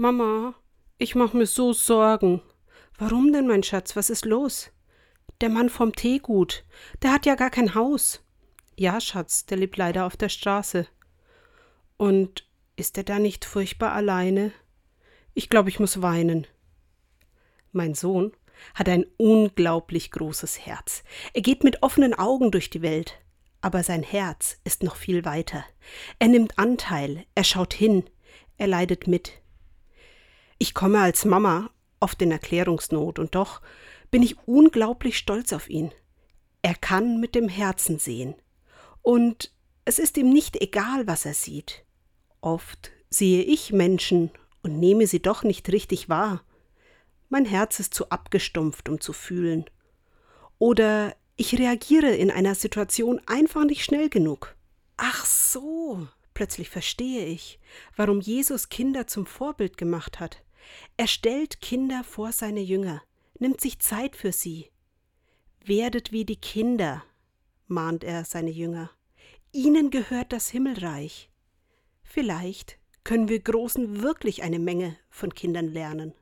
Mama, ich mach mir so Sorgen. Warum denn, mein Schatz? Was ist los? Der Mann vom Teegut, der hat ja gar kein Haus. Ja, Schatz, der lebt leider auf der Straße. Und ist er da nicht furchtbar alleine? Ich glaube, ich muss weinen. Mein Sohn hat ein unglaublich großes Herz. Er geht mit offenen Augen durch die Welt. Aber sein Herz ist noch viel weiter. Er nimmt Anteil, er schaut hin, er leidet mit. Ich komme als Mama oft in Erklärungsnot, und doch bin ich unglaublich stolz auf ihn. Er kann mit dem Herzen sehen. Und es ist ihm nicht egal, was er sieht. Oft sehe ich Menschen und nehme sie doch nicht richtig wahr. Mein Herz ist zu abgestumpft, um zu fühlen. Oder ich reagiere in einer Situation einfach nicht schnell genug. Ach so, plötzlich verstehe ich, warum Jesus Kinder zum Vorbild gemacht hat. Er stellt Kinder vor seine Jünger, nimmt sich Zeit für sie. Werdet wie die Kinder, mahnt er seine Jünger. Ihnen gehört das Himmelreich. Vielleicht können wir Großen wirklich eine Menge von Kindern lernen.